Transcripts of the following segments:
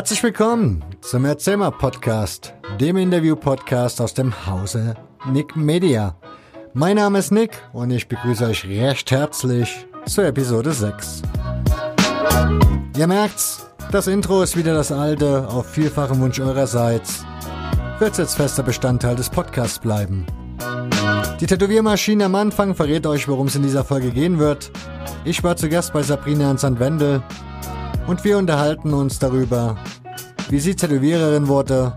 Herzlich willkommen zum Erzählmer Podcast, dem Interview-Podcast aus dem Hause Nick Media. Mein Name ist Nick und ich begrüße euch recht herzlich zur Episode 6. Ihr merkt's, das Intro ist wieder das alte, auf vielfachen Wunsch eurerseits. Wird jetzt fester Bestandteil des Podcasts bleiben. Die Tätowiermaschine am Anfang verrät euch, worum es in dieser Folge gehen wird. Ich war zu Gast bei Sabrina und Sandwendel und wir unterhalten uns darüber, wie sie Tätowiererin wurde,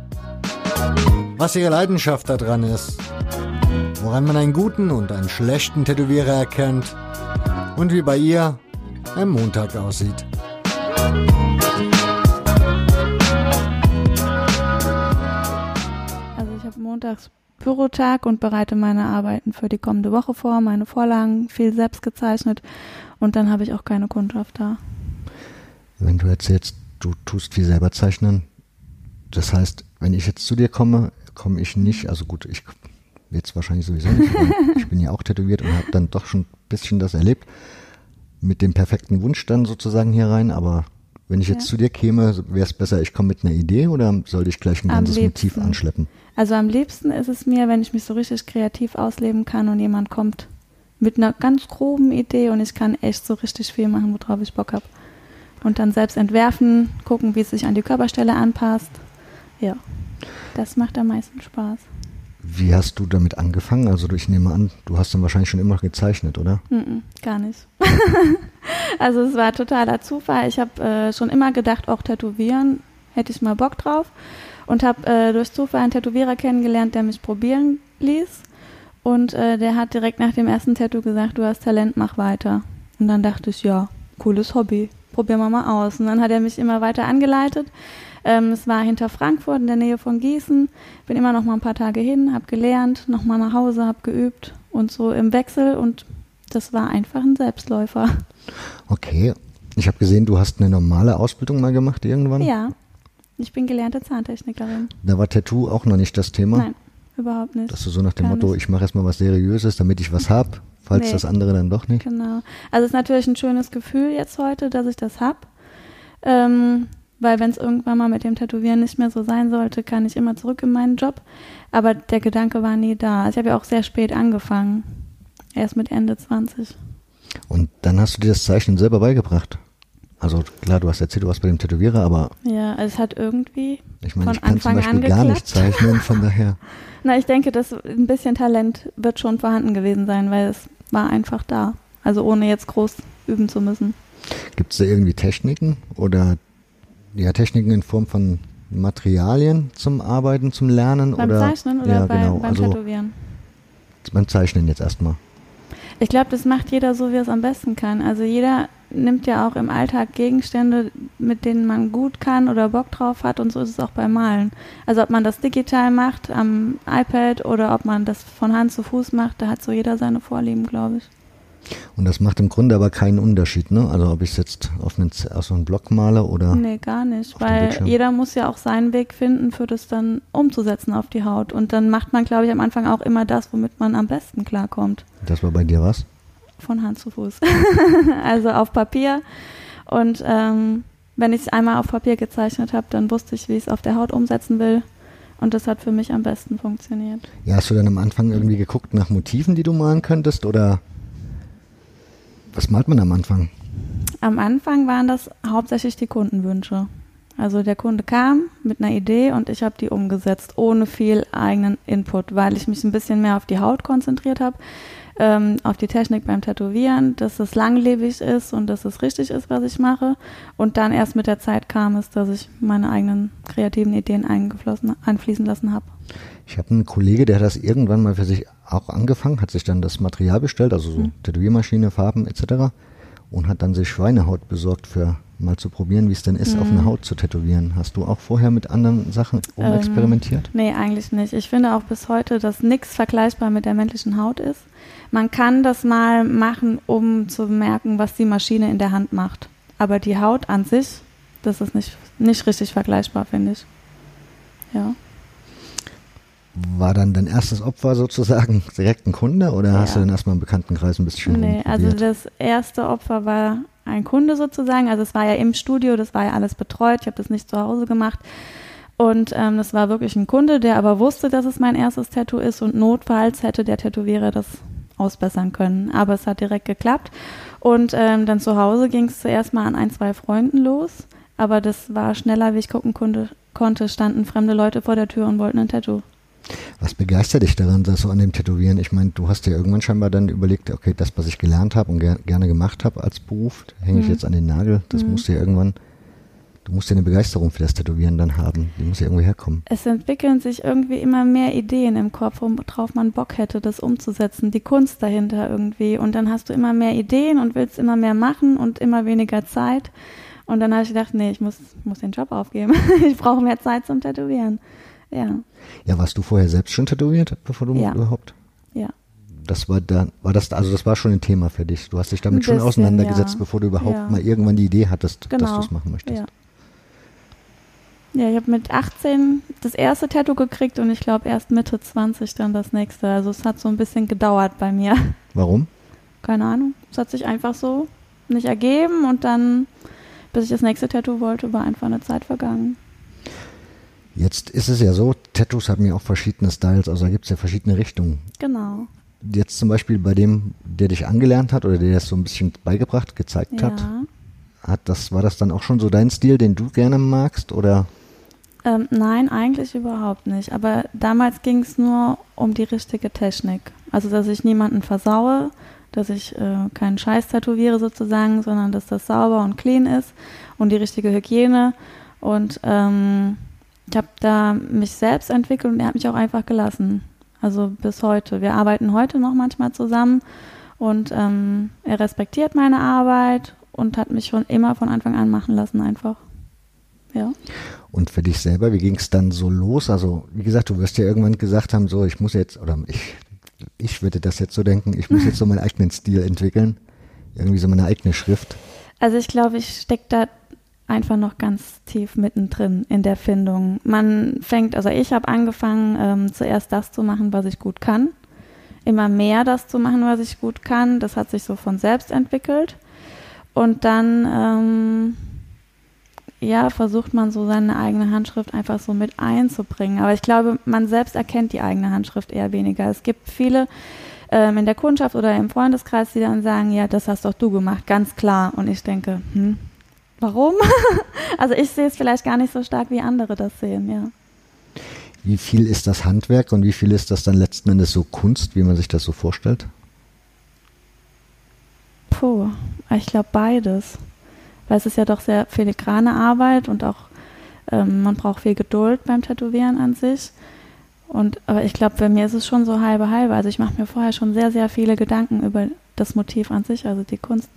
was ihre Leidenschaft daran ist, woran man einen guten und einen schlechten Tätowierer erkennt und wie bei ihr ein Montag aussieht. Also ich habe montags Bürotag und bereite meine Arbeiten für die kommende Woche vor, meine Vorlagen, viel selbst gezeichnet und dann habe ich auch keine Kundschaft da. Wenn du erzählst, du tust viel selber zeichnen, das heißt, wenn ich jetzt zu dir komme, komme ich nicht, also gut, ich jetzt wahrscheinlich sowieso nicht, ich bin ja auch tätowiert und habe dann doch schon ein bisschen das erlebt, mit dem perfekten Wunsch dann sozusagen hier rein, aber wenn ich jetzt ja. zu dir käme, wäre es besser, ich komme mit einer Idee oder sollte ich gleich ein ganzes Motiv anschleppen? Also am liebsten ist es mir, wenn ich mich so richtig kreativ ausleben kann und jemand kommt mit einer ganz groben Idee und ich kann echt so richtig viel machen, worauf ich Bock habe. Und dann selbst entwerfen, gucken, wie es sich an die Körperstelle anpasst. Ja, das macht am meisten Spaß. Wie hast du damit angefangen? Also ich nehme an, du hast dann wahrscheinlich schon immer gezeichnet, oder? Mm -mm, gar nicht. also es war totaler Zufall. Ich habe äh, schon immer gedacht, auch tätowieren, hätte ich mal Bock drauf. Und habe äh, durch Zufall einen Tätowierer kennengelernt, der mich probieren ließ. Und äh, der hat direkt nach dem ersten Tattoo gesagt, du hast Talent, mach weiter. Und dann dachte ich, ja, cooles Hobby, probieren wir mal aus. Und dann hat er mich immer weiter angeleitet. Ähm, es war hinter Frankfurt in der Nähe von Gießen. Bin immer noch mal ein paar Tage hin, habe gelernt, noch mal nach Hause, habe geübt und so im Wechsel. Und das war einfach ein Selbstläufer. Okay. Ich habe gesehen, du hast eine normale Ausbildung mal gemacht irgendwann. Ja. Ich bin gelernte Zahntechnikerin. Da war Tattoo auch noch nicht das Thema? Nein, überhaupt nicht. Dass du so nach dem Gar Motto, nicht. ich mache erstmal was Seriöses, damit ich was habe, falls nee. das andere dann doch nicht. Genau. Also es ist natürlich ein schönes Gefühl jetzt heute, dass ich das habe. Ähm, weil wenn es irgendwann mal mit dem Tätowieren nicht mehr so sein sollte, kann ich immer zurück in meinen Job. Aber der Gedanke war nie da. Ich habe ja auch sehr spät angefangen. Erst mit Ende 20. Und dann hast du dir das Zeichnen selber beigebracht? Also klar, du hast erzählt, du warst bei dem Tätowierer, aber. Ja, es hat irgendwie. Ich meine, von ich kann Anfang zum Beispiel gar nicht zeichnen, von daher. Na, ich denke, dass ein bisschen Talent wird schon vorhanden gewesen sein, weil es war einfach da. Also ohne jetzt groß üben zu müssen. Gibt es da irgendwie Techniken oder ja, Techniken in Form von Materialien zum Arbeiten, zum Lernen? Beim oder? Zeichnen oder ja, bei, genau. beim also, Tätowieren? Beim Zeichnen jetzt erstmal. Ich glaube, das macht jeder so, wie er es am besten kann. Also jeder nimmt ja auch im Alltag Gegenstände, mit denen man gut kann oder Bock drauf hat und so ist es auch beim Malen. Also ob man das digital macht am iPad oder ob man das von Hand zu Fuß macht, da hat so jeder seine Vorlieben, glaube ich. Und das macht im Grunde aber keinen Unterschied, ne? Also ob ich es jetzt auf einen, auf so einen Block male oder. Nee, gar nicht. Weil jeder muss ja auch seinen Weg finden, für das dann umzusetzen auf die Haut. Und dann macht man, glaube ich, am Anfang auch immer das, womit man am besten klarkommt. Das war bei dir was? von Hand zu Fuß. also auf Papier. Und ähm, wenn ich es einmal auf Papier gezeichnet habe, dann wusste ich, wie ich es auf der Haut umsetzen will. Und das hat für mich am besten funktioniert. Ja, hast du dann am Anfang irgendwie geguckt nach Motiven, die du malen könntest? Oder was malt man am Anfang? Am Anfang waren das hauptsächlich die Kundenwünsche. Also der Kunde kam mit einer Idee und ich habe die umgesetzt, ohne viel eigenen Input, weil ich mich ein bisschen mehr auf die Haut konzentriert habe ähm, auf die Technik beim Tätowieren, dass es langlebig ist und dass es richtig ist, was ich mache. Und dann erst mit der Zeit kam es, dass ich meine eigenen kreativen Ideen einfließen lassen habe. Ich habe einen Kollege, der hat das irgendwann mal für sich auch angefangen, hat sich dann das Material bestellt, also so hm. Tätowiermaschine, Farben etc. und hat dann sich Schweinehaut besorgt für mal zu probieren, wie es denn ist, mhm. auf eine Haut zu tätowieren. Hast du auch vorher mit anderen Sachen umexperimentiert? Ähm, nee, eigentlich nicht. Ich finde auch bis heute, dass nichts vergleichbar mit der menschlichen Haut ist. Man kann das mal machen, um zu merken, was die Maschine in der Hand macht. Aber die Haut an sich, das ist nicht, nicht richtig vergleichbar, finde ich. Ja. War dann dein erstes Opfer sozusagen direkt ein Kunde oder ja. hast du dann erstmal im Bekanntenkreis ein bisschen Nee, also das erste Opfer war ein Kunde sozusagen. Also es war ja im Studio, das war ja alles betreut. Ich habe das nicht zu Hause gemacht. Und ähm, das war wirklich ein Kunde, der aber wusste, dass es mein erstes Tattoo ist und notfalls hätte der Tätowierer das ausbessern können. Aber es hat direkt geklappt. Und ähm, dann zu Hause ging es zuerst mal an ein, zwei Freunden los. Aber das war schneller, wie ich gucken konnte, konnte, standen fremde Leute vor der Tür und wollten ein Tattoo. Was begeistert dich daran, dass so an dem Tätowieren? Ich meine, du hast ja irgendwann scheinbar dann überlegt, okay, das, was ich gelernt habe und ger gerne gemacht habe als Beruf, hänge ich mhm. jetzt an den Nagel. Das mhm. musst du ja irgendwann, du musst ja eine Begeisterung für das Tätowieren dann haben. Die muss ja irgendwie herkommen. Es entwickeln sich irgendwie immer mehr Ideen im Kopf, worauf man Bock hätte, das umzusetzen. Die Kunst dahinter irgendwie. Und dann hast du immer mehr Ideen und willst immer mehr machen und immer weniger Zeit. Und dann habe ich gedacht, nee, ich muss, muss den Job aufgeben. ich brauche mehr Zeit zum Tätowieren. Ja. Ja, warst du vorher selbst schon tätowiert, bevor du ja. überhaupt? Ja. Das war dann, war das, also das war schon ein Thema für dich. Du hast dich damit bisschen, schon auseinandergesetzt, ja. bevor du überhaupt ja. mal irgendwann die Idee hattest, genau. dass du es machen möchtest. Ja. Ja, ich habe mit 18 das erste Tattoo gekriegt und ich glaube erst Mitte 20 dann das nächste. Also es hat so ein bisschen gedauert bei mir. Warum? Keine Ahnung. Es hat sich einfach so nicht ergeben und dann, bis ich das nächste Tattoo wollte, war einfach eine Zeit vergangen. Jetzt ist es ja so, Tattoos haben ja auch verschiedene Styles, also da gibt es ja verschiedene Richtungen. Genau. Jetzt zum Beispiel bei dem, der dich angelernt hat oder der das so ein bisschen beigebracht, gezeigt ja. hat, hat das, war das dann auch schon so dein Stil, den du gerne magst oder? Ähm, nein, eigentlich überhaupt nicht. Aber damals ging es nur um die richtige Technik. Also, dass ich niemanden versaue, dass ich äh, keinen Scheiß tätowiere sozusagen, sondern dass das sauber und clean ist und die richtige Hygiene. Und ähm, ich habe da mich selbst entwickelt und er hat mich auch einfach gelassen. Also bis heute. Wir arbeiten heute noch manchmal zusammen und ähm, er respektiert meine Arbeit und hat mich schon immer von Anfang an machen lassen einfach. Ja. Und für dich selber, wie ging es dann so los? Also, wie gesagt, du wirst ja irgendwann gesagt haben, so, ich muss jetzt, oder ich, ich würde das jetzt so denken, ich muss jetzt so meinen eigenen Stil entwickeln. Irgendwie so meine eigene Schrift. Also ich glaube, ich stecke da einfach noch ganz tief mittendrin in der Findung. Man fängt, also ich habe angefangen, ähm, zuerst das zu machen, was ich gut kann. Immer mehr das zu machen, was ich gut kann. Das hat sich so von selbst entwickelt. Und dann, ähm, ja, versucht man so seine eigene Handschrift einfach so mit einzubringen. Aber ich glaube, man selbst erkennt die eigene Handschrift eher weniger. Es gibt viele ähm, in der Kundschaft oder im Freundeskreis, die dann sagen, ja, das hast doch du gemacht, ganz klar. Und ich denke, hm, Warum? also ich sehe es vielleicht gar nicht so stark, wie andere das sehen, ja. Wie viel ist das Handwerk und wie viel ist das dann letzten Endes so Kunst, wie man sich das so vorstellt? Puh, ich glaube beides. Weil es ist ja doch sehr filigrane Arbeit und auch ähm, man braucht viel Geduld beim Tätowieren an sich. Und aber ich glaube, bei mir ist es schon so halbe halbe. Also ich mache mir vorher schon sehr, sehr viele Gedanken über das Motiv an sich, also die Kunst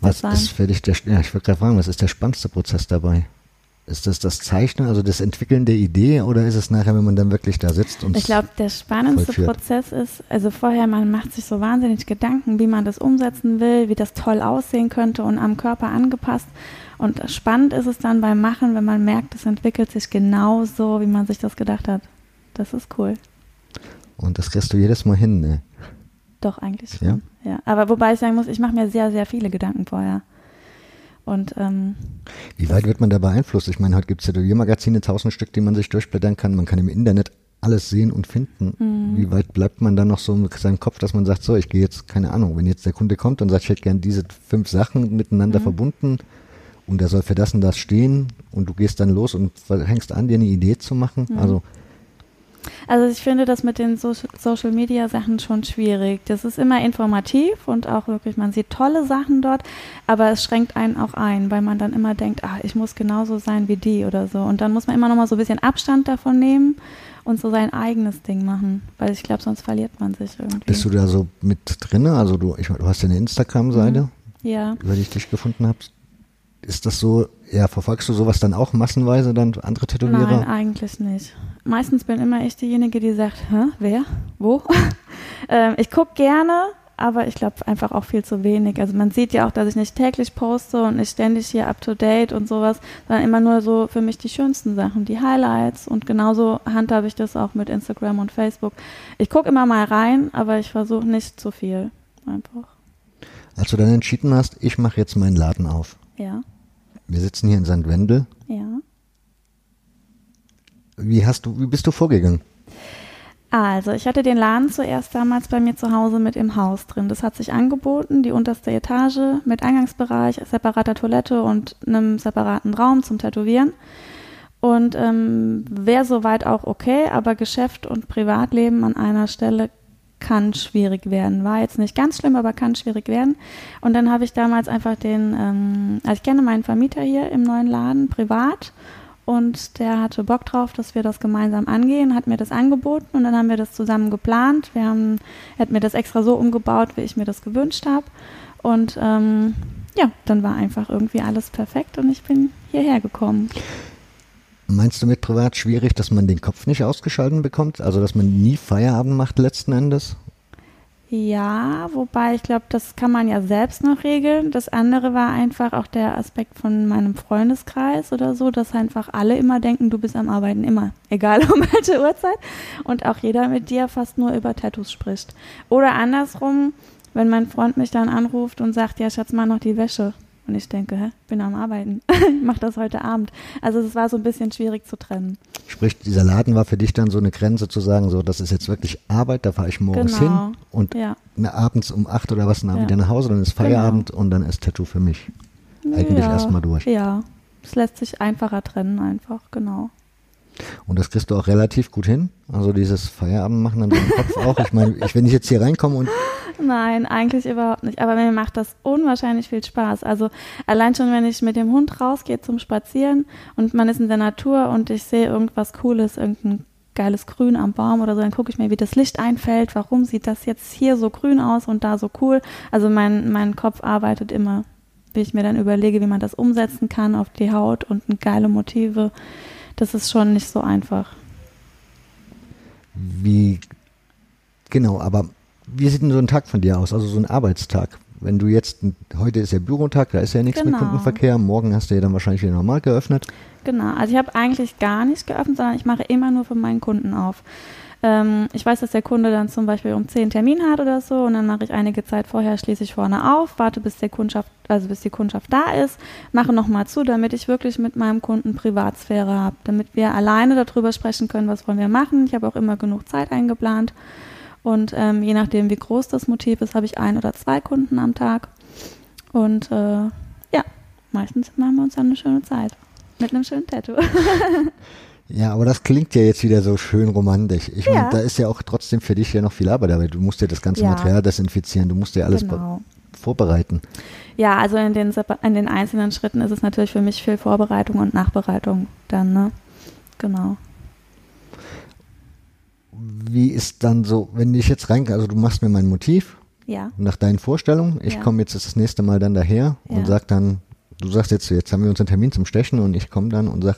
was ist für dich der, ja, ich würde gerade fragen, was ist der spannendste Prozess dabei? Ist das das Zeichnen, also das Entwickeln der Idee oder ist es nachher, wenn man dann wirklich da sitzt und Ich glaube, der spannendste vollführt? Prozess ist, also vorher, man macht sich so wahnsinnig Gedanken, wie man das umsetzen will, wie das toll aussehen könnte und am Körper angepasst. Und spannend ist es dann beim Machen, wenn man merkt, es entwickelt sich genauso, wie man sich das gedacht hat. Das ist cool. Und das kriegst du jedes Mal hin, ne? Doch, eigentlich schon. Ja? ja. Aber wobei ich sagen muss, ich mache mir sehr, sehr viele Gedanken vorher. Und, ähm, Wie weit wird man da beeinflusst? Ich meine, heute gibt es ja Tätowiermagazine, tausend Stück, die man sich durchblättern kann. Man kann im Internet alles sehen und finden. Mhm. Wie weit bleibt man dann noch so mit seinem Kopf, dass man sagt, so, ich gehe jetzt, keine Ahnung, wenn jetzt der Kunde kommt und sagt, ich hätte gern diese fünf Sachen miteinander mhm. verbunden und er soll für das und das stehen und du gehst dann los und hängst an, dir eine Idee zu machen. Mhm. Also also ich finde das mit den so Social Media Sachen schon schwierig. Das ist immer informativ und auch wirklich, man sieht tolle Sachen dort, aber es schränkt einen auch ein, weil man dann immer denkt, ah, ich muss genauso sein wie die oder so. Und dann muss man immer noch mal so ein bisschen Abstand davon nehmen und so sein eigenes Ding machen, weil ich glaube, sonst verliert man sich irgendwie. Bist du da so mit drin? Also du, ich, du hast ja eine Instagram-Seite, mhm. ja. über die ich dich gefunden habe. Ist das so, ja, verfolgst du sowas dann auch massenweise, dann andere Tätowierer? Nein, eigentlich nicht. Meistens bin immer ich diejenige, die sagt, Hä, wer, wo? ähm, ich gucke gerne, aber ich glaube einfach auch viel zu wenig. Also man sieht ja auch, dass ich nicht täglich poste und nicht ständig hier up to date und sowas, sondern immer nur so für mich die schönsten Sachen, die Highlights und genauso handhabe ich das auch mit Instagram und Facebook. Ich gucke immer mal rein, aber ich versuche nicht zu viel einfach. Als du dann entschieden hast, ich mache jetzt meinen Laden auf. Ja, Wir sitzen hier in St. Wendel. ja. Wie hast du, wie bist du vorgegangen? Also, ich hatte den Laden zuerst damals bei mir zu Hause mit im Haus drin. Das hat sich angeboten, die unterste Etage mit Eingangsbereich, separater Toilette und einem separaten Raum zum Tätowieren. Und ähm, wäre soweit auch okay, aber Geschäft und Privatleben an einer Stelle kann schwierig werden. War jetzt nicht ganz schlimm, aber kann schwierig werden. Und dann habe ich damals einfach den, ähm, also ich kenne meinen Vermieter hier im neuen Laden privat und der hatte Bock drauf, dass wir das gemeinsam angehen, hat mir das angeboten und dann haben wir das zusammen geplant. Wir haben, er hat mir das extra so umgebaut, wie ich mir das gewünscht habe. Und ähm, ja, dann war einfach irgendwie alles perfekt und ich bin hierher gekommen. Meinst du mit privat schwierig, dass man den Kopf nicht ausgeschalten bekommt? Also, dass man nie Feierabend macht letzten Endes? Ja, wobei ich glaube, das kann man ja selbst noch regeln. Das andere war einfach auch der Aspekt von meinem Freundeskreis oder so, dass einfach alle immer denken, du bist am Arbeiten immer, egal um welche Uhrzeit. Und auch jeder mit dir fast nur über Tattoos spricht. Oder andersrum, wenn mein Freund mich dann anruft und sagt, ja, Schatz, mal noch die Wäsche. Und ich denke, hä, bin am Arbeiten. ich mache das heute Abend. Also es war so ein bisschen schwierig zu trennen. Sprich, dieser Laden war für dich dann so eine Grenze zu sagen, so, das ist jetzt wirklich Arbeit, da fahre ich morgens Genau. hin und Ja. na, abends um acht oder was, dann Ja. wieder nach Hause, dann ist Feierabend und dann ist Tattoo für mich. Eigentlich ja, erstmal durch. Ja, es lässt sich einfacher trennen einfach, genau. Und das kriegst du auch relativ gut hin. Also dieses Feierabend machen dann so im Kopf auch. Ich meine, ich, wenn ich jetzt hier reinkomme und Nein, eigentlich überhaupt nicht. Aber mir macht das unwahrscheinlich viel Spaß. Also allein schon, wenn ich mit dem Hund rausgehe zum Spazieren und man ist in der Natur und ich sehe irgendwas Cooles, irgendein geiles Grün am Baum oder so, dann gucke ich mir, wie das Licht einfällt. Warum sieht das jetzt hier so grün aus und da so cool? Also mein, mein Kopf arbeitet immer, wie ich mir dann überlege, wie man das umsetzen kann auf die Haut und geile Motive. Das ist schon nicht so einfach. wie, genau, aber wie sieht denn so ein Tag von dir aus? Also so ein Arbeitstag? Wenn du jetzt, heute ist ja Bürotag, da ist ja nichts mit Genau. Kundenverkehr, morgen hast du ja dann wahrscheinlich wieder normal geöffnet. Genau, also ich habe eigentlich gar nicht geöffnet, sondern ich mache immer nur für meinen Kunden auf. Ähm, ich weiß, dass der Kunde dann zum Beispiel um 10 Termin hat oder so und dann mache ich einige Zeit vorher, schließe ich vorne auf, warte bis der Kundschaft, also bis die Kundschaft da ist, mache nochmal zu, damit ich wirklich mit meinem Kunden Privatsphäre habe, damit wir alleine darüber sprechen können, was wollen wir machen. Ich habe auch immer genug Zeit eingeplant und ähm, je nachdem, wie groß das Motiv ist, habe ich ein oder zwei Kunden am Tag und äh, ja, meistens machen wir uns dann eine schöne Zeit mit einem schönen Tattoo. Ja, aber das klingt ja jetzt wieder so schön romantisch. Ich meine, Ja. da ist ja auch trotzdem für dich ja noch viel Arbeit dabei. Du musst ja das ganze Ja. Material desinfizieren, du musst ja alles Genau. vorbereiten. Ja, also in den, in den einzelnen Schritten ist es natürlich für mich viel Vorbereitung und Nachbereitung dann, ne? Genau. Wie ist dann so, wenn ich jetzt rein, also du machst mir mein Motiv Ja. nach deinen Vorstellungen, ich Ja. komme jetzt das nächste Mal dann daher und sag dann, du sagst jetzt, jetzt haben wir uns einen Termin zum Stechen und ich komme dann und sag,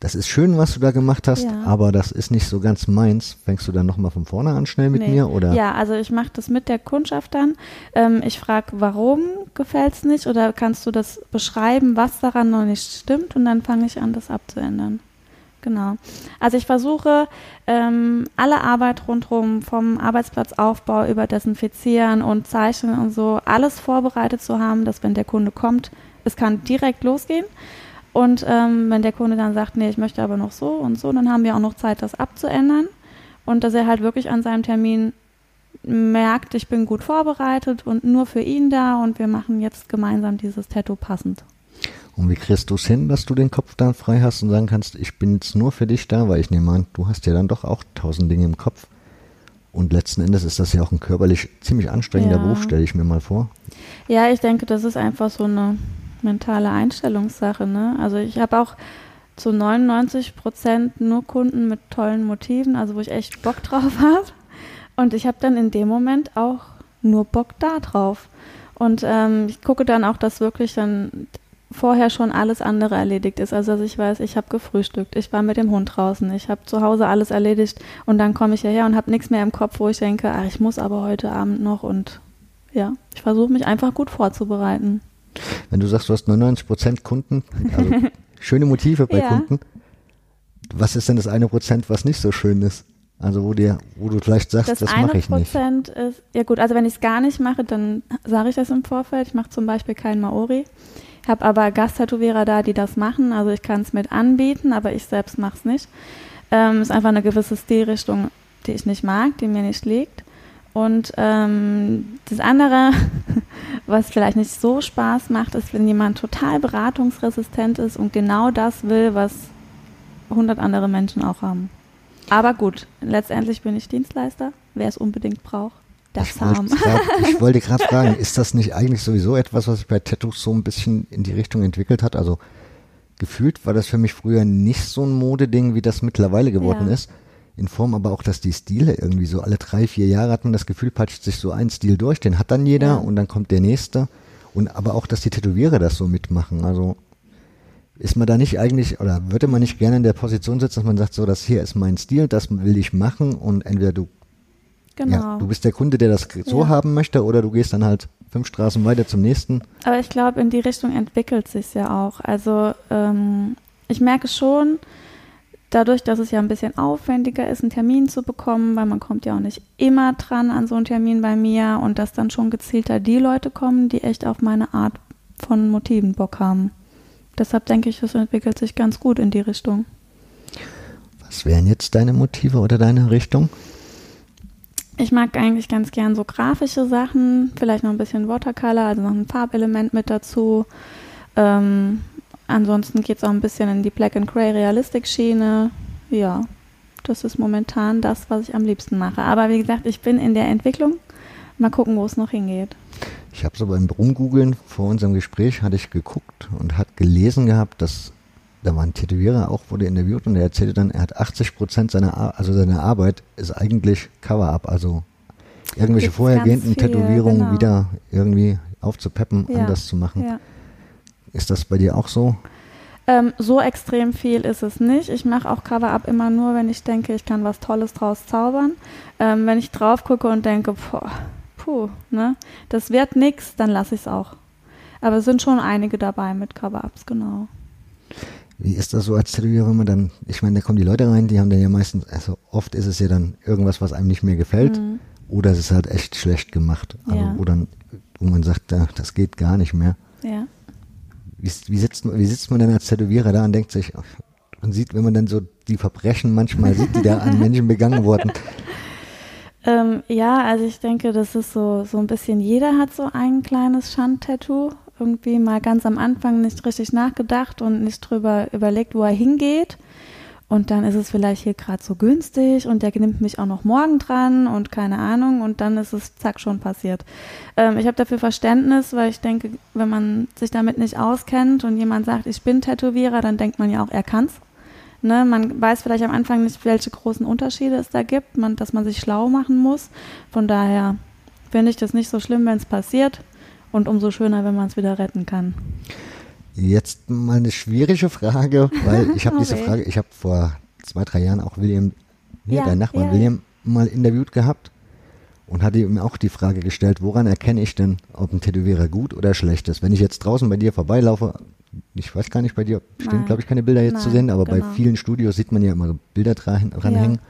das ist schön, was du da gemacht hast, Ja. aber das ist nicht so ganz meins. Fängst du dann nochmal von vorne an schnell mit Nee. mir oder? Ja, also ich mache das mit der Kundschaft dann. Ähm, ich frage, warum gefällt's nicht oder kannst du das beschreiben, was daran noch nicht stimmt und dann fange ich an, das abzuändern. Genau. Also ich versuche, ähm, alle Arbeit rundherum vom Arbeitsplatzaufbau über Desinfizieren und Zeichnen und so, alles vorbereitet zu haben, dass wenn der Kunde kommt, es kann direkt losgehen. Und ähm, wenn der Kunde dann sagt, nee, ich möchte aber noch so und so, dann haben wir auch noch Zeit, das abzuändern. Und dass er halt wirklich an seinem Termin merkt, ich bin gut vorbereitet und nur für ihn da und wir machen jetzt gemeinsam dieses Tattoo passend. Und wie kriegst du es hin, dass du den Kopf dann frei hast und sagen kannst, ich bin jetzt nur für dich da, weil ich nehme an, du hast ja dann doch auch tausend Dinge im Kopf. Und letzten Endes ist das ja auch ein körperlich ziemlich anstrengender Ja. Beruf, stelle ich mir mal vor. Ja, ich denke, das ist einfach so eine mentale Einstellungssache. Ne? Also ich habe auch zu 99 Prozent nur Kunden mit tollen Motiven, also wo ich echt Bock drauf habe. Und ich habe dann in dem Moment auch nur Bock da drauf. Und ähm, ich gucke dann auch, dass wirklich dann vorher schon alles andere erledigt ist. Also dass ich weiß, ich habe gefrühstückt, ich war mit dem Hund draußen, ich habe zu Hause alles erledigt und dann komme ich hierher und habe nichts mehr im Kopf, wo ich denke, ach, ich muss aber heute Abend noch und ja, ich versuche mich einfach gut vorzubereiten. Wenn du sagst, du hast 99 Prozent Kunden, also schöne Motive bei Ja. Kunden, was ist denn das eine Prozent, was nicht so schön ist? Also wo dir, wo du vielleicht sagst, das, das mache ich nicht. Prozent ist, ja gut, also wenn ich es gar nicht mache, dann sage ich das im Vorfeld. Ich mache zum Beispiel keinen Maori. Ich habe aber Gasttätowierer da, die das machen. Also ich kann es mit anbieten, aber ich selbst mache es nicht. Ähm, ist einfach eine gewisse Stilrichtung, die ich nicht mag, die mir nicht liegt. Und ähm, das andere, was vielleicht nicht so Spaß macht, ist, wenn jemand total beratungsresistent ist und genau das will, was 100 andere Menschen auch haben. Aber gut, letztendlich bin ich Dienstleister. Wer es unbedingt braucht, darf es haben. Grad, ich wollte gerade fragen, ist das nicht eigentlich sowieso etwas, was sich bei Tattoos so ein bisschen in die Richtung entwickelt hat? Also gefühlt war das für mich früher nicht so ein Modeding, wie das mittlerweile geworden ja. ist. In Form aber auch, dass die Stile irgendwie so alle drei, vier Jahre hat man das Gefühl, patscht sich so ein Stil durch, den hat dann jeder ja. und dann kommt der nächste. Und aber auch, dass die Tätowierer das so mitmachen. Also ist man da nicht eigentlich, oder würde man nicht gerne in der Position sitzen, dass man sagt, so, das hier ist mein Stil, das will ich machen und entweder du, genau. ja, du bist der Kunde, der das so ja. haben möchte, oder du gehst dann halt fünf Straßen weiter zum nächsten. Aber ich glaube, in die Richtung entwickelt sich ja auch. Also ähm, ich merke schon, dadurch, dass es ja ein bisschen aufwendiger ist, einen Termin zu bekommen, weil man kommt ja auch nicht immer dran an so einen Termin bei mir und dass dann schon gezielter die Leute kommen, die echt auf meine Art von Motiven Bock haben. Deshalb denke ich, es entwickelt sich ganz gut in die Richtung. Was wären jetzt deine Motive oder deine Richtung? Ich mag eigentlich ganz gern so grafische Sachen, vielleicht noch ein bisschen Watercolor, also noch ein Farbelement mit dazu. Ähm, ansonsten geht es auch ein bisschen in die Black and Gray Realistic Schiene. Ja, das ist momentan das, was ich am liebsten mache. Aber wie gesagt, ich bin in der Entwicklung. Mal gucken, wo es noch hingeht. Ich habe so beim Rumgoogeln vor unserem Gespräch hatte ich geguckt und hat gelesen gehabt, dass da war ein Tätowierer auch wurde interviewt und er erzählte dann, er hat 80 Prozent seiner also seiner Arbeit ist eigentlich Cover-up, also irgendwelche vorhergehenden viel, Tätowierungen genau. wieder irgendwie aufzupeppen, ja, anders zu machen. Ja. Ist das bei dir auch so? Ähm, so extrem viel ist es nicht. Ich mache auch Cover-up immer nur, wenn ich denke, ich kann was Tolles draus zaubern. Ähm, wenn ich drauf gucke und denke, boah, puh, ne, das wird nix, dann lasse ich es auch. Aber es sind schon einige dabei mit Cover-Ups, genau. Wie ist das so als Tätowierer, wenn man dann, ich meine, da kommen die Leute rein, die haben dann ja meistens, also oft ist es ja dann irgendwas, was einem nicht mehr gefällt, mhm. oder es ist halt echt schlecht gemacht. Also ja. wo dann, wo man sagt, das geht gar nicht mehr. Ja. Wie, wie, sitzt, wie sitzt man denn als Tätowierer da und denkt sich, man sieht, wenn man dann so die Verbrechen manchmal sieht, die da an Menschen begangen wurden, ähm, ja, also ich denke, das ist so, so ein bisschen, jeder hat so ein kleines Schandtattoo. Irgendwie mal ganz am Anfang nicht richtig nachgedacht und nicht drüber überlegt, wo er hingeht. Und dann ist es vielleicht hier gerade so günstig und der nimmt mich auch noch morgen dran und keine Ahnung und dann ist es zack schon passiert. Ähm, ich habe dafür Verständnis, weil ich denke, wenn man sich damit nicht auskennt und jemand sagt, ich bin Tätowierer, dann denkt man ja auch, er kann's. Ne, man weiß vielleicht am Anfang nicht, welche großen Unterschiede es da gibt, man, dass man sich schlau machen muss. Von daher finde ich das nicht so schlimm, wenn es passiert und umso schöner, wenn man es wieder retten kann. Jetzt mal eine schwierige Frage, weil ich habe diese Frage, ich habe vor zwei, drei Jahren auch William, nee, ja, dein Nachbar ja. William mal interviewt gehabt und hatte ihm auch die Frage gestellt, woran erkenne ich denn, ob ein Tätowierer gut oder schlecht ist? Wenn ich jetzt draußen bei dir vorbeilaufe, ich weiß gar nicht, bei dir stehen, glaube ich, keine Bilder jetzt Nein, zu sehen, aber genau. bei vielen Studios sieht man ja immer Bilder dran, dranhängen, ja.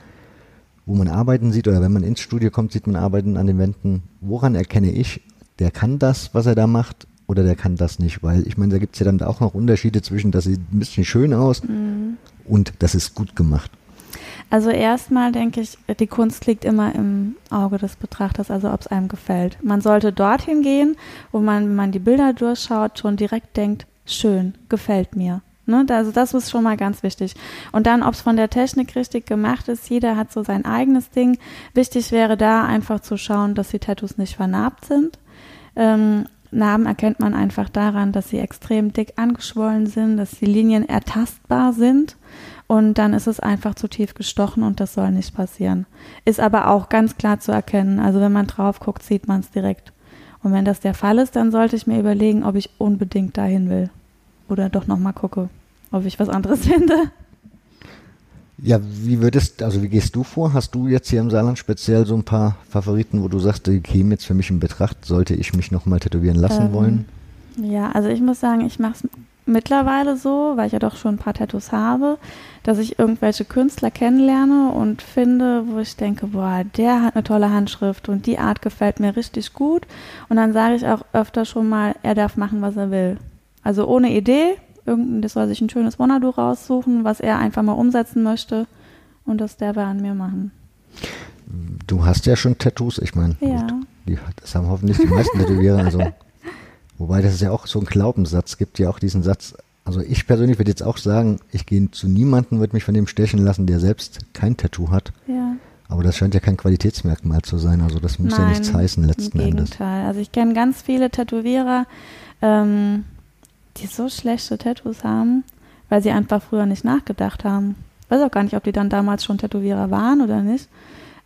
wo man Arbeiten sieht oder wenn man ins Studio kommt, sieht man Arbeiten an den Wänden. Woran erkenne ich, der kann das, was er da macht, oder der kann das nicht? Weil ich meine, da gibt es ja dann auch noch Unterschiede zwischen, das sieht ein bisschen schön aus mhm. und das ist gut gemacht. Also erstmal denke ich, die Kunst liegt immer im Auge des Betrachters, also ob es einem gefällt. Man sollte dorthin gehen, wo man, wenn man die Bilder durchschaut, schon direkt denkt, schön, gefällt mir. Ne? Also das ist schon mal ganz wichtig. Und dann, ob es von der Technik richtig gemacht ist, jeder hat so sein eigenes Ding. Wichtig wäre da einfach zu schauen, dass die Tattoos nicht vernarbt sind. Ähm, Narben erkennt man einfach daran, dass sie extrem dick angeschwollen sind, dass die Linien ertastbar sind und dann ist es einfach zu tief gestochen und das soll nicht passieren. Ist aber auch ganz klar zu erkennen. Also wenn man drauf guckt, sieht man es direkt. Und wenn das der Fall ist, dann sollte ich mir überlegen, ob ich unbedingt dahin will. Oder doch nochmal gucke, ob ich was anderes finde. Ja, wie würdest, also wie gehst du vor? Hast du jetzt hier im Saarland speziell so ein paar Favoriten, wo du sagst, die kämen jetzt für mich in Betracht, sollte ich mich nochmal tätowieren lassen ähm, wollen? Ja, also ich muss sagen, ich mache es mittlerweile so, weil ich ja doch schon ein paar Tattoos habe, dass ich irgendwelche Künstler kennenlerne und finde, wo ich denke, boah, der hat eine tolle Handschrift und die Art gefällt mir richtig gut. Und dann sage ich auch öfter schon mal, er darf machen, was er will. Also ohne Idee, irgendein, das soll sich ein schönes Wonadu raussuchen, was er einfach mal umsetzen möchte und das darf er an mir machen. Du hast ja schon Tattoos, ich meine, ja. das haben hoffentlich die meisten Tätowierer, also Wobei das ist ja auch so ein Glaubenssatz gibt, ja auch diesen Satz. Also ich persönlich würde jetzt auch sagen, ich gehe zu niemandem, würde mich von dem stechen lassen, der selbst kein Tattoo hat. Ja. Aber das scheint ja kein Qualitätsmerkmal zu sein. Also das muss Nein, ja nichts heißen letzten im Endes. Gegenteil. Also ich kenne ganz viele Tätowierer, ähm, die so schlechte Tattoos haben, weil sie einfach früher nicht nachgedacht haben. Ich weiß auch gar nicht, ob die dann damals schon Tätowierer waren oder nicht.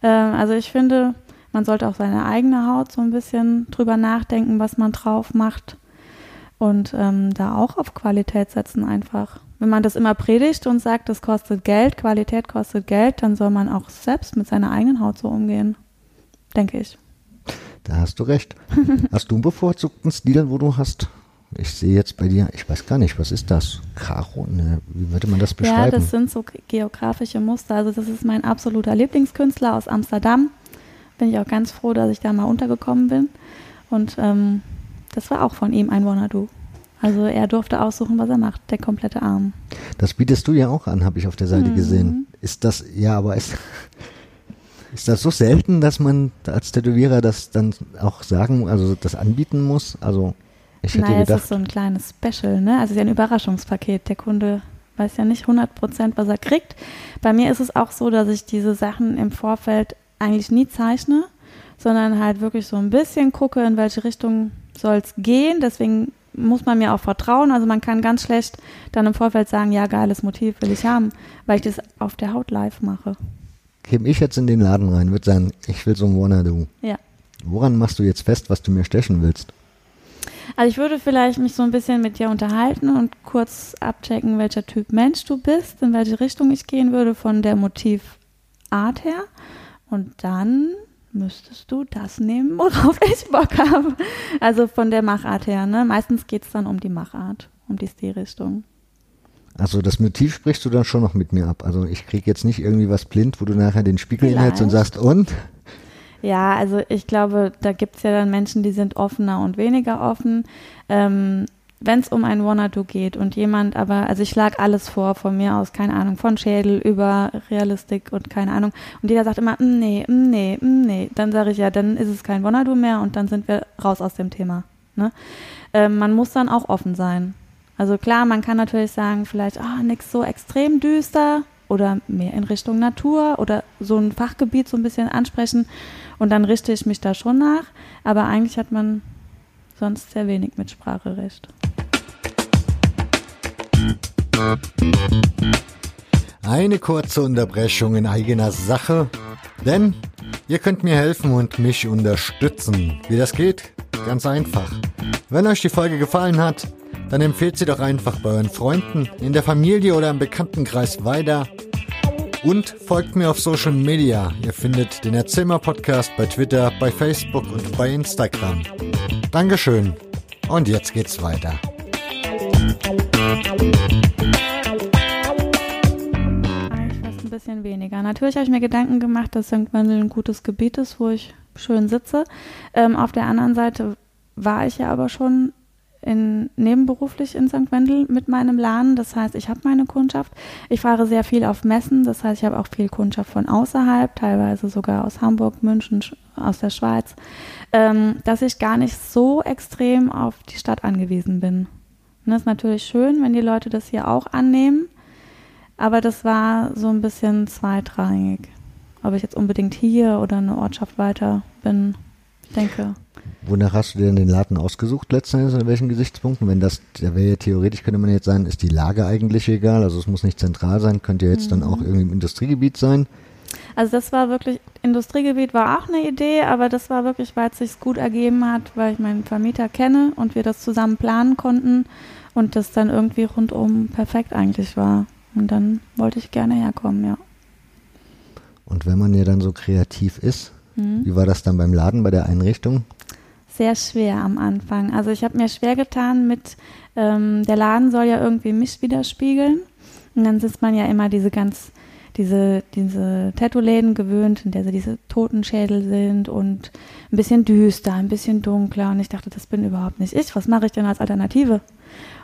Ähm, also ich finde, man sollte auch seine eigene Haut so ein bisschen drüber nachdenken, was man drauf macht. Und ähm, da auch auf Qualität setzen einfach. Wenn man das immer predigt und sagt, das kostet Geld, Qualität kostet Geld, dann soll man auch selbst mit seiner eigenen Haut so umgehen. Denke ich. Da hast du recht. hast du einen bevorzugten Stil, wo du hast? Ich sehe jetzt bei dir, ich weiß gar nicht, was ist das? Karo? Ne, wie würde man das beschreiben? Ja, das sind so geografische Muster. Also das ist mein absoluter Lieblingskünstler aus Amsterdam bin ich auch ganz froh, dass ich da mal untergekommen bin. Und ähm, das war auch von ihm ein Wanna-Do. Also er durfte aussuchen, was er macht, der komplette Arm. Das bietest du ja auch an, habe ich auf der Seite mhm. gesehen. Ist das, ja, aber ist, ist das so selten, dass man als Tätowierer das dann auch sagen, also das anbieten muss? Also ich hätte naja, gedacht. es ist so ein kleines Special, ne? Also es ist ja ein Überraschungspaket. Der Kunde weiß ja nicht 100 Prozent, was er kriegt. Bei mir ist es auch so, dass ich diese Sachen im Vorfeld eigentlich nie zeichne, sondern halt wirklich so ein bisschen gucke, in welche Richtung soll es gehen. Deswegen muss man mir auch vertrauen. Also man kann ganz schlecht dann im Vorfeld sagen, ja, geiles Motiv will ich haben, weil ich das auf der Haut live mache. Käme ich jetzt in den Laden rein, würde sagen, ich will so ein Wanna-Do. Ja. Woran machst du jetzt fest, was du mir stechen willst? Also ich würde vielleicht mich so ein bisschen mit dir unterhalten und kurz abchecken, welcher Typ Mensch du bist, in welche Richtung ich gehen würde von der Motivart her. Und dann müsstest du das nehmen, worauf ich Bock habe. Also von der Machart her. Ne? Meistens geht es dann um die Machart, um die Stilrichtung. Also das Motiv sprichst du dann schon noch mit mir ab. Also ich kriege jetzt nicht irgendwie was blind, wo du nachher den Spiegel hinhältst und sagst, und? Ja, also ich glaube, da gibt es ja dann Menschen, die sind offener und weniger offen. Ähm, wenn es um ein Wanna-Do geht und jemand aber, also ich schlage alles vor von mir aus, keine Ahnung, von Schädel über Realistik und keine Ahnung. Und jeder sagt immer, mm, nee, mm, nee, mm, nee. Dann sage ich ja, dann ist es kein Wanna-Do mehr und dann sind wir raus aus dem Thema. Ne? Ähm, man muss dann auch offen sein. Also klar, man kann natürlich sagen, vielleicht, ah, oh, nix so extrem düster oder mehr in Richtung Natur oder so ein Fachgebiet so ein bisschen ansprechen und dann richte ich mich da schon nach. Aber eigentlich hat man sonst sehr wenig Mitspracherecht. Eine kurze Unterbrechung in eigener Sache, denn ihr könnt mir helfen und mich unterstützen. Wie das geht? Ganz einfach. Wenn euch die Folge gefallen hat, dann empfehlt sie doch einfach bei euren Freunden, in der Familie oder im Bekanntenkreis weiter. Und folgt mir auf Social Media. Ihr findet den Erzählmer Podcast bei Twitter, bei Facebook und bei Instagram. Dankeschön. Und jetzt geht's weiter. ein bisschen weniger. Natürlich habe ich mir Gedanken gemacht, dass. Wendel ein gutes Gebiet ist, wo ich schön sitze. Ähm, auf der anderen Seite war ich ja aber schon in, nebenberuflich in St. Wendel mit meinem Laden. Das heißt, ich habe meine Kundschaft. Ich fahre sehr viel auf Messen. Das heißt, ich habe auch viel Kundschaft von außerhalb, teilweise sogar aus Hamburg, München, aus der Schweiz, ähm, dass ich gar nicht so extrem auf die Stadt angewiesen bin. Und das ist natürlich schön, wenn die Leute das hier auch annehmen. Aber das war so ein bisschen zweitrangig. Ob ich jetzt unbedingt hier oder eine Ortschaft weiter bin, denke. Wonach hast du dir denn den Laden ausgesucht letzten Endes, an welchen Gesichtspunkten? Wenn das, da wäre ja theoretisch, könnte man jetzt sagen, ist die Lage eigentlich egal, also es muss nicht zentral sein, könnte ja jetzt mhm. dann auch irgendwie im Industriegebiet sein. Also das war wirklich, Industriegebiet war auch eine Idee, aber das war wirklich, weil es sich gut ergeben hat, weil ich meinen Vermieter kenne und wir das zusammen planen konnten und das dann irgendwie rundum perfekt eigentlich war. Und dann wollte ich gerne herkommen, ja. Und wenn man ja dann so kreativ ist, mhm. wie war das dann beim Laden, bei der Einrichtung? sehr schwer am Anfang. Also ich habe mir schwer getan mit, ähm, der Laden soll ja irgendwie mich widerspiegeln. Und dann sitzt man ja immer diese ganz, diese, diese Tattoo-Läden gewöhnt, in der so diese Totenschädel sind und ein bisschen düster, ein bisschen dunkler. Und ich dachte, das bin überhaupt nicht ich. Was mache ich denn als Alternative?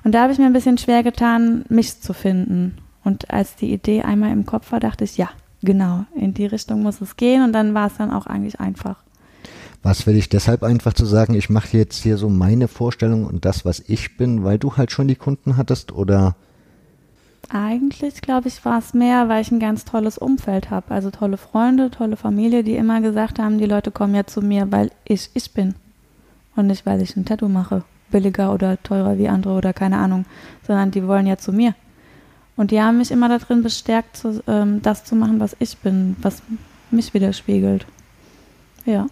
Und da habe ich mir ein bisschen schwer getan, mich zu finden. Und als die Idee einmal im Kopf war, dachte ich, ja, genau, in die Richtung muss es gehen. Und dann war es dann auch eigentlich einfach. Was will ich deshalb einfach zu sagen, ich mache jetzt hier so meine Vorstellung und das, was ich bin, weil du halt schon die Kunden hattest oder? Eigentlich, glaube ich, war es mehr, weil ich ein ganz tolles Umfeld habe. Also tolle Freunde, tolle Familie, die immer gesagt haben, die Leute kommen ja zu mir, weil ich ich bin. Und nicht, weil ich ein Tattoo mache. Billiger oder teurer wie andere oder keine Ahnung. Sondern die wollen ja zu mir. Und die haben mich immer darin bestärkt, zu, ähm, das zu machen, was ich bin, was mich widerspiegelt. Ja.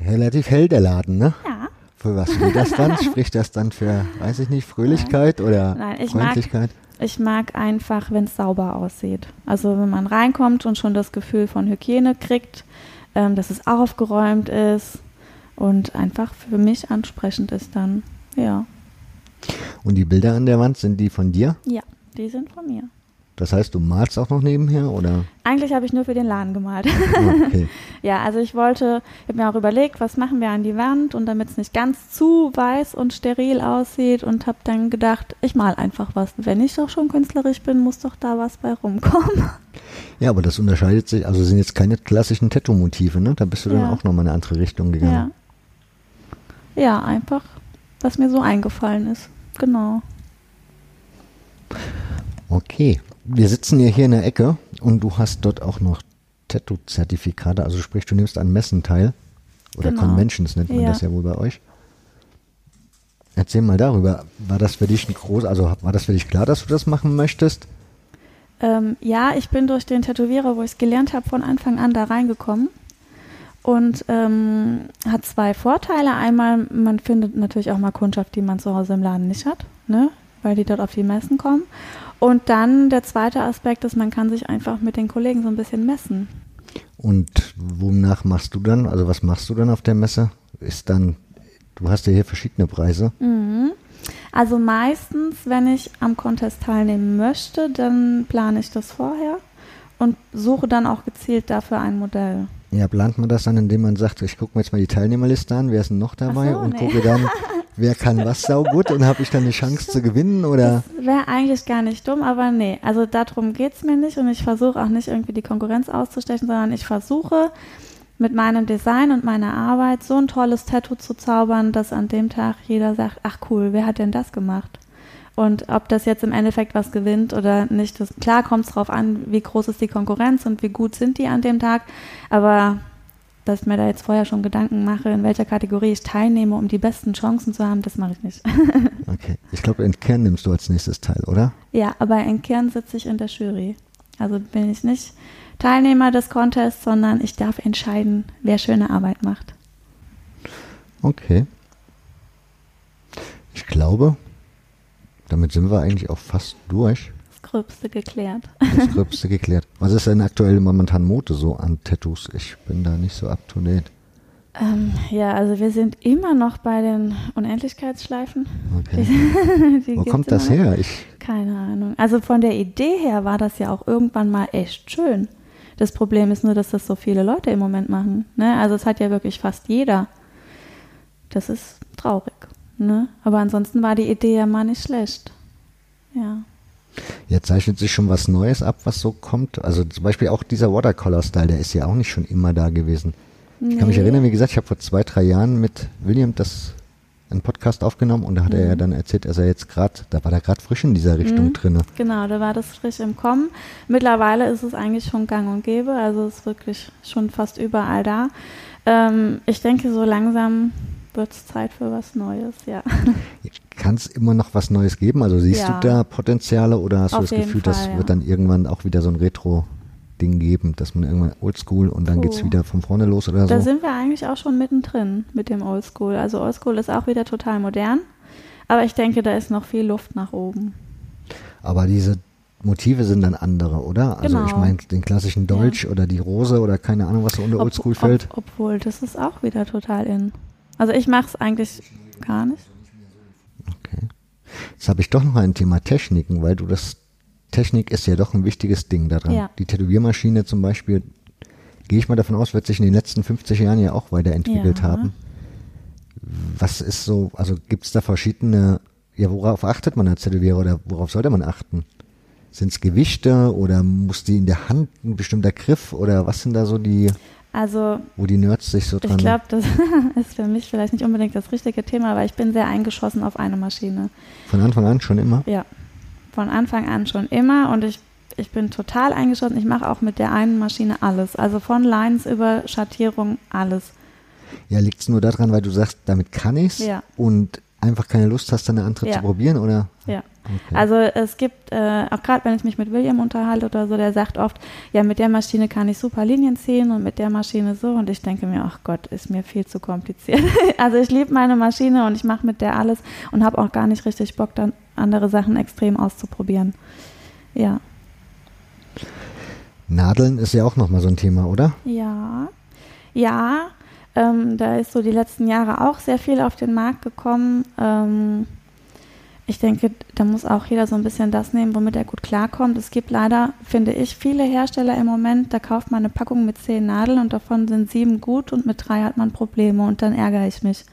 Relativ hell der Laden, ne? Ja. Für was steht das dann? Spricht das dann für, weiß ich nicht, Fröhlichkeit oder Nein, ich Freundlichkeit? Mag, ich mag einfach, wenn es sauber aussieht. Also wenn man reinkommt und schon das Gefühl von Hygiene kriegt, ähm, dass es aufgeräumt ist und einfach für mich ansprechend ist dann. Ja. Und die Bilder an der Wand, sind die von dir? Ja, die sind von mir. Das heißt, du malst auch noch nebenher oder? Eigentlich habe ich nur für den Laden gemalt. Okay. ja, also ich wollte, ich habe mir auch überlegt, was machen wir an die Wand und damit es nicht ganz zu weiß und steril aussieht und habe dann gedacht, ich mal einfach was. Wenn ich doch schon künstlerisch bin, muss doch da was bei rumkommen. Ja, aber das unterscheidet sich, also sind jetzt keine klassischen Tattoo-Motive, ne? Da bist du dann Ja. auch nochmal in eine andere Richtung gegangen. Ja. ja, einfach, was mir so eingefallen ist. Genau. Okay. Wir sitzen ja hier in der Ecke und du hast dort auch noch Tattoo-Zertifikate, also sprich, du nimmst an Messen teil. Oder Genau. Conventions nennt man Ja. das ja wohl bei euch. Erzähl mal darüber. War das für dich ein groß, also war das für dich klar, dass du das machen möchtest? Ähm, ja, ich bin durch den Tätowierer, wo ich es gelernt habe, von Anfang an da reingekommen. Und ähm, hat zwei Vorteile. Einmal, man findet natürlich auch mal Kundschaft, die man zu Hause im Laden nicht hat, ne? weil die dort auf die Messen kommen. Und dann der zweite Aspekt ist, man kann sich einfach mit den Kollegen so ein bisschen messen. Und wonach machst du dann? Also was machst du dann auf der Messe? Ist dann, du hast ja hier verschiedene Preise. Mhm. Also meistens, wenn ich am Contest teilnehmen möchte, dann plane ich das vorher und suche dann auch gezielt dafür ein Modell. Ja, plant man das dann, indem man sagt, ich gucke mir jetzt mal die Teilnehmerliste an, wer ist denn noch dabei so, und nee. gucke dann, wer kann was saugut und habe ich dann eine Chance zu gewinnen oder? Das wäre eigentlich gar nicht dumm, aber nee, also darum geht es mir nicht und ich versuche auch nicht irgendwie die Konkurrenz auszustechen, sondern ich versuche mit meinem Design und meiner Arbeit so ein tolles Tattoo zu zaubern, dass an dem Tag jeder sagt, ach cool, wer hat denn das gemacht? Und ob das jetzt im Endeffekt was gewinnt oder nicht, das, klar kommt es darauf an, wie groß ist die Konkurrenz und wie gut sind die an dem Tag, aber dass ich mir da jetzt vorher schon Gedanken mache, in welcher Kategorie ich teilnehme, um die besten Chancen zu haben, das mache ich nicht. Okay, ich glaube, in Kern nimmst du als nächstes teil, oder? Ja, aber in Kern sitze ich in der Jury. Also bin ich nicht Teilnehmer des Contests, sondern ich darf entscheiden, wer schöne Arbeit macht. Okay. Ich glaube, damit sind wir eigentlich auch fast durch. Das Gröbste geklärt. Das Gröbste geklärt. Was ist denn aktuell momentan Mode so an Tattoos? Ich bin da nicht so up to date. Ähm, ja, also wir sind immer noch bei den Unendlichkeitsschleifen. Okay. Die Wo gibt's kommt das her? Ich, Keine Ahnung. Also von der Idee her war das ja auch irgendwann mal echt schön. Das Problem ist nur, dass das so viele Leute im Moment machen. Ne? Also es hat ja wirklich fast jeder. Das ist traurig. Ne? Aber ansonsten war die Idee ja mal nicht schlecht. Ja. jetzt zeichnet sich schon was Neues ab, was so kommt. Also zum Beispiel auch dieser Watercolor-Style, der ist ja auch nicht schon immer da gewesen. Ich kann mich Nee. erinnern, wie gesagt, ich habe vor zwei, drei Jahren mit William das einen Podcast aufgenommen und da hat er ja dann erzählt, er sei jetzt gerade, da war er gerade frisch in dieser Richtung Mhm. drinne. Genau, da war das frisch im Kommen. Mittlerweile ist es eigentlich schon gang und gäbe, also es ist wirklich schon fast überall da. Ähm, ich denke, so langsam wird es Zeit für was Neues, ja. Kann es immer noch was Neues geben? Also siehst Ja. du da Potenziale oder hast Auf du das Gefühl, das ja. wird dann irgendwann auch wieder so ein Retro-Ding geben, dass man irgendwann oldschool und dann Puh. geht's wieder von vorne los oder Da so? sind wir eigentlich auch schon mittendrin mit dem Oldschool. Also Oldschool ist auch wieder total modern, aber ich denke, da ist noch viel Luft nach oben. Aber diese Motive sind dann andere, oder? Also Genau. ich meine den klassischen Dolch oder die Rose oder keine Ahnung, was so unter Ob- Oldschool fällt. Ob, obwohl, das ist auch wieder total in. Also ich mache es eigentlich gar nicht. Okay. Jetzt habe ich doch noch ein Thema Techniken, weil du das Technik ist ja doch ein wichtiges Ding daran. Ja. Die Tätowiermaschine zum Beispiel, gehe ich mal davon aus, wird sich in den letzten 50 Jahren ja auch weiterentwickelt Ja. haben. Was ist so, also gibt es da verschiedene, ja, worauf achtet man als Tätowierer oder worauf sollte man achten? Sind es Gewichte oder muss die in der Hand ein bestimmter Griff oder was sind da so die, Also wo die Nerds sich so dran ich glaube, das ist für mich vielleicht nicht unbedingt das richtige Thema, aber ich bin sehr eingeschossen auf eine Maschine. von Anfang an schon immer? Ja, von Anfang an schon immer und ich, ich bin total eingeschossen. Ich mache auch mit der einen Maschine alles. Also von Lines über Schattierung alles. Ja, liegt es nur daran, weil du sagst, damit kann ich's Ja. und einfach keine Lust hast, dann eine andere Ja. zu probieren, oder? Ja. Okay. Also es gibt, äh, auch gerade wenn ich mich mit William unterhalte oder so, der sagt oft, ja, mit der Maschine kann ich super Linien ziehen und mit der Maschine so. Und ich denke mir, ach Gott, ist mir viel zu kompliziert. also ich liebe meine Maschine und ich mache mit der alles und habe auch gar nicht richtig Bock, dann andere Sachen extrem auszuprobieren. Ja. Nadeln ist ja auch nochmal so ein Thema, oder? Ja, ja, ähm, da ist so die letzten Jahre auch sehr viel auf den Markt gekommen. Ähm, ich denke, da muss auch jeder so ein bisschen das nehmen, womit er gut klarkommt. Es gibt leider, finde ich, viele Hersteller im Moment, da kauft man eine Packung mit zehn Nadeln und davon sind sieben gut und mit drei hat man Probleme und dann ärgere ich mich.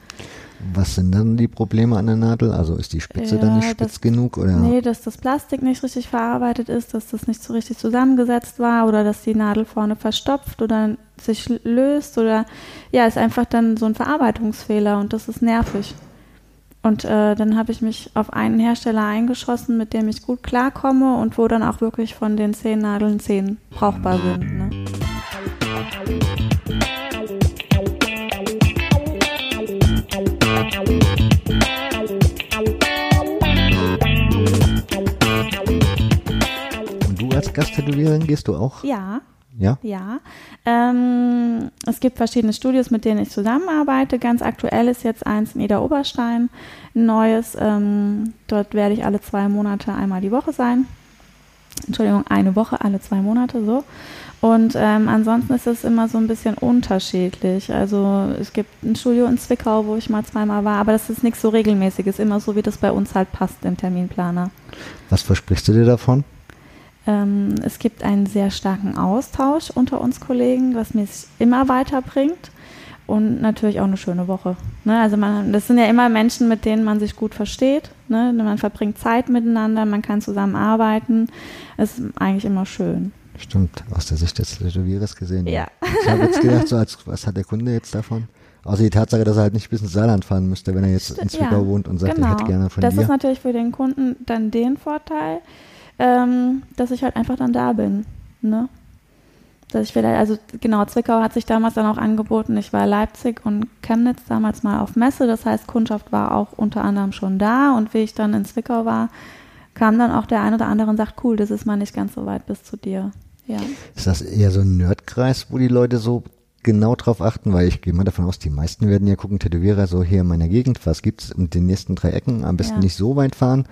Was sind dann die Probleme an der Nadel? Also ist die Spitze Ja, dann nicht das- spitz genug oder? Nee, dass das Plastik nicht richtig verarbeitet ist, dass das nicht so richtig zusammengesetzt war oder dass die Nadel vorne verstopft oder sich löst oder ja, ist einfach dann so ein Verarbeitungsfehler und das ist nervig. Und äh, dann habe ich mich auf einen Hersteller eingeschossen, mit dem ich gut klarkomme und wo dann auch wirklich von den zehn Nadeln zehn brauchbar sind. Ne? Und du als Gasttätowiererin gehst du auch? Ja, Ja? Ja, ähm, es gibt verschiedene Studios, mit denen ich zusammenarbeite. Ganz aktuell ist jetzt eins in Ida Oberstein, ein neues. Ähm, dort werde ich alle zwei Monate einmal die Woche sein. Entschuldigung, eine Woche, alle zwei Monate so. Und ähm, ansonsten ist es immer so ein bisschen unterschiedlich. Also es gibt ein Studio in Zwickau, wo ich mal zweimal war, aber das ist nichts so regelmäßiges, immer so, wie das bei uns halt passt im Terminplaner. Was versprichst du dir davon? Ähm, es gibt einen sehr starken Austausch unter uns Kollegen, was mich immer weiterbringt. Und natürlich auch eine schöne Woche. Ne? Also man, das sind ja immer Menschen, mit denen man sich gut versteht. Ne? Man verbringt Zeit miteinander, man kann zusammen arbeiten. Es ist eigentlich immer schön. Stimmt, aus der Sicht des Tätowierers gesehen. Ja. Ich habe jetzt gedacht, so als, was hat der Kunde jetzt davon? Außer die Tatsache, dass er halt nicht bis ins Saarland fahren müsste, wenn er jetzt in Zwickau Ja, wohnt und sagt, genau. er hätte gerne von das dir. ist natürlich für den Kunden dann den Vorteil, ähm, dass ich halt einfach dann da bin. Ne? Dass ich vielleicht, also genau, Zwickau hat sich damals dann auch angeboten. Ich war Leipzig und Chemnitz damals mal auf Messe. Das heißt, Kundschaft war auch unter anderem schon da. Und wie ich dann in Zwickau war, kam dann auch der ein oder andere und sagt, cool, das ist mal nicht ganz so weit bis zu dir. Ja. Ist das eher so ein Nerdkreis, wo die Leute so genau drauf achten? Weil ich gehe mal davon aus, die meisten werden ja gucken, Tätowierer so hier in meiner Gegend, was gibt's in den nächsten drei Ecken? Am besten Ja. nicht so weit fahren.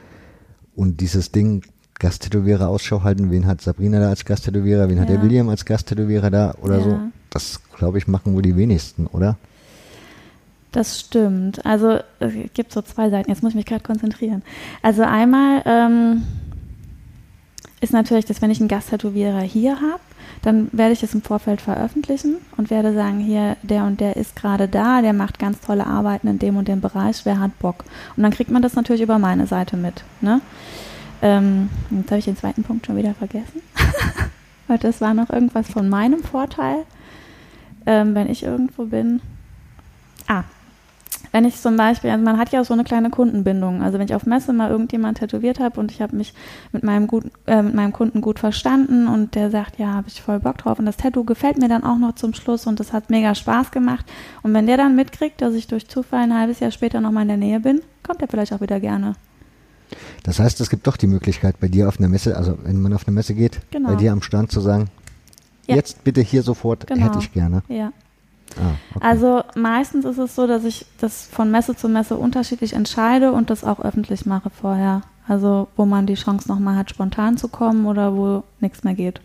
Und dieses Ding, Gasttätowierer Ausschau halten, wen hat Sabrina da als Gasttätowierer, wen hat der Ja. William als Gasttätowierer da oder Ja. so? Das, glaube ich, machen wohl die wenigsten, oder? Das stimmt. Also es gibt so zwei Seiten. Jetzt muss ich mich gerade konzentrieren. Also einmal ähm, ist natürlich, dass wenn ich einen Gasttätowierer hier habe, dann werde ich es im Vorfeld veröffentlichen und werde sagen, hier, der und der ist gerade da, der macht ganz tolle Arbeiten in dem und dem Bereich, wer hat Bock? Und dann kriegt man das natürlich über meine Seite mit. Ne? Ähm, jetzt habe ich den zweiten Punkt schon wieder vergessen. Weil das war noch irgendwas von meinem Vorteil, ähm, wenn ich irgendwo bin. Ah, wenn ich zum Beispiel, also man hat ja auch so eine kleine Kundenbindung. Also wenn ich auf Messe mal irgendjemand tätowiert habe und ich habe mich mit meinem, gut, äh, mit meinem Kunden gut verstanden und der sagt, ja, habe ich voll Bock drauf und das Tattoo gefällt mir dann auch noch zum Schluss und das hat mega Spaß gemacht. Und wenn der dann mitkriegt, dass ich durch Zufall ein halbes Jahr später nochmal in der Nähe bin, kommt er vielleicht auch wieder gerne. Das heißt, es gibt doch die Möglichkeit, bei dir auf einer Messe, also wenn man auf eine Messe geht, Genau. bei dir am Stand zu sagen, Ja. jetzt bitte hier sofort, Genau. hätte ich gerne. Ja. Ah, okay. Also meistens ist es so, dass ich das von Messe zu Messe unterschiedlich entscheide und das auch öffentlich mache vorher. Also wo man die Chance nochmal hat, spontan zu kommen oder wo nichts mehr geht.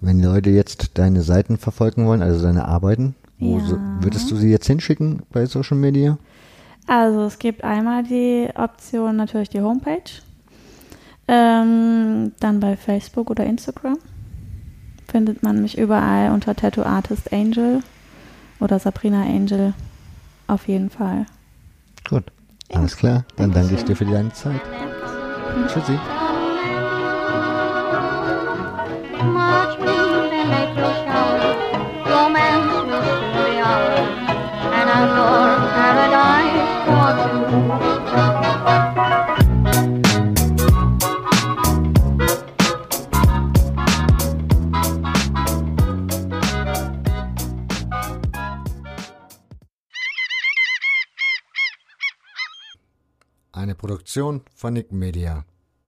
Wenn Leute jetzt deine Seiten verfolgen wollen, also deine Arbeiten, wo Ja. würdest du sie jetzt hinschicken bei Social Media? Also es gibt einmal die Option natürlich die Homepage, ähm, dann bei Facebook oder Instagram findet man mich überall unter Tattoo Artist Angel oder Sabrina Angel auf jeden Fall. Gut, alles klar. Dann danke ich dir für deine Zeit. Tschüssi. And you shower. Romance will soon be ours. An outdoor Produktion von Nick Media.